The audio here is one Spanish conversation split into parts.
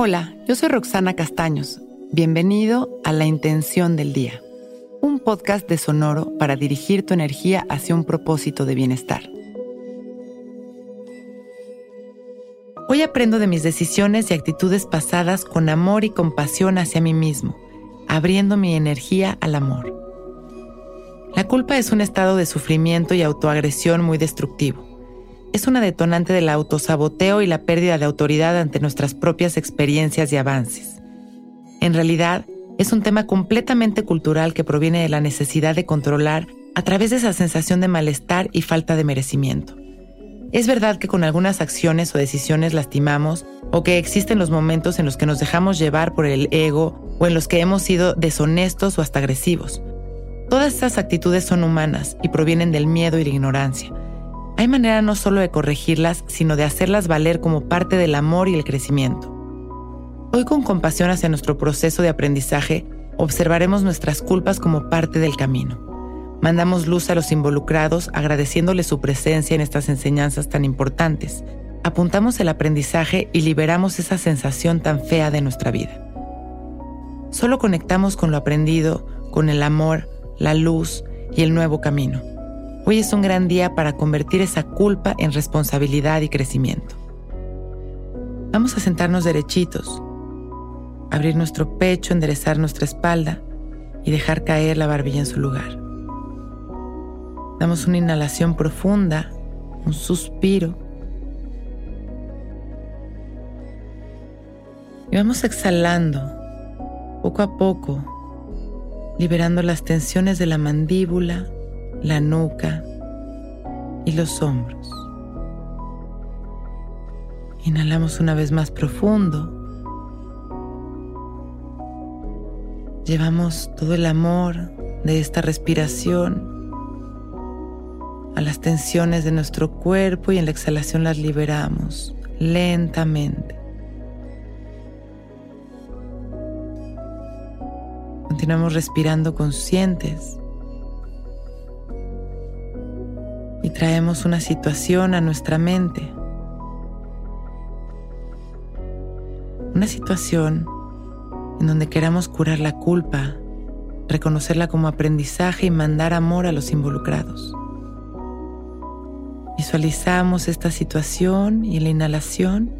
Hola, yo soy Roxana Castaños. Bienvenido a La Intención del Día, un podcast de Sonoro para dirigir tu energía hacia un propósito de bienestar. Hoy aprendo de mis decisiones y actitudes pasadas con amor y compasión hacia mí mismo, abriendo mi energía al amor. La culpa es un estado de sufrimiento y autoagresión muy destructivo es una detonante del autosaboteo y la pérdida de autoridad ante nuestras propias experiencias y avances. En realidad, es un tema completamente cultural que proviene de la necesidad de controlar a través de esa sensación de malestar y falta de merecimiento. Es verdad que con algunas acciones o decisiones lastimamos o que existen los momentos en los que nos dejamos llevar por el ego o en los que hemos sido deshonestos o hasta agresivos. Todas estas actitudes son humanas y provienen del miedo y la ignorancia hay manera no solo de corregirlas, sino de hacerlas valer como parte del amor y el crecimiento. Hoy con compasión hacia nuestro proceso de aprendizaje, observaremos nuestras culpas como parte del camino. Mandamos luz a los involucrados agradeciéndoles su presencia en estas enseñanzas tan importantes. Apuntamos el aprendizaje y liberamos esa sensación tan fea de nuestra vida. Solo conectamos con lo aprendido, con el amor, la luz y el nuevo camino. Hoy es un gran día para convertir esa culpa en responsabilidad y crecimiento. Vamos a sentarnos derechitos, abrir nuestro pecho, enderezar nuestra espalda y dejar caer la barbilla en su lugar. Damos una inhalación profunda, un suspiro. Y vamos exhalando poco a poco, liberando las tensiones de la mandíbula, la nuca y los hombros. Inhalamos una vez más profundo. Llevamos todo el amor de esta respiración a las tensiones de nuestro cuerpo y en la exhalación las liberamos lentamente. Continuamos respirando conscientes y traemos una situación a nuestra mente. Una situación en donde queramos curar la culpa, reconocerla como aprendizaje y mandar amor a los involucrados. Visualizamos esta situación y la inhalación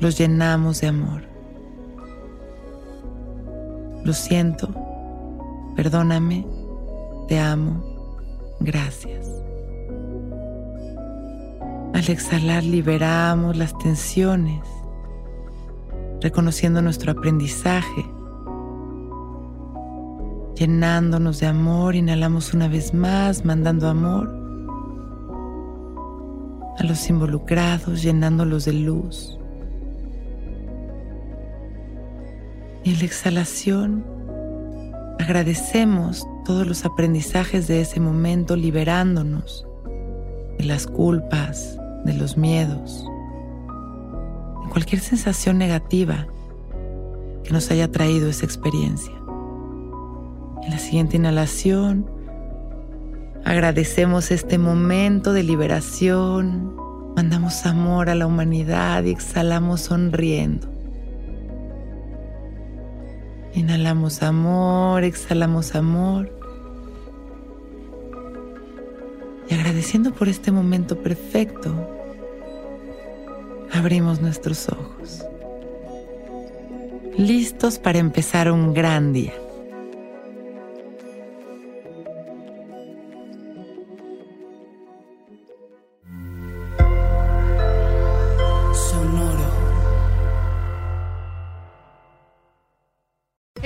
los llenamos de amor. Lo siento, perdóname, te amo Gracias. Al exhalar liberamos las tensiones, reconociendo nuestro aprendizaje. Llenándonos de amor, inhalamos una vez más, mandando amor a los involucrados, llenándolos de luz. Y en la exhalación agradecemos todos los aprendizajes de ese momento liberándonos de las culpas, de los miedos, de cualquier sensación negativa que nos haya traído esa experiencia. En la siguiente inhalación, agradecemos este momento de liberación, mandamos amor a la humanidad y exhalamos sonriendo. Inhalamos amor, exhalamos amor. Y agradeciendo por este momento perfecto, abrimos nuestros ojos. Listos para empezar un gran día.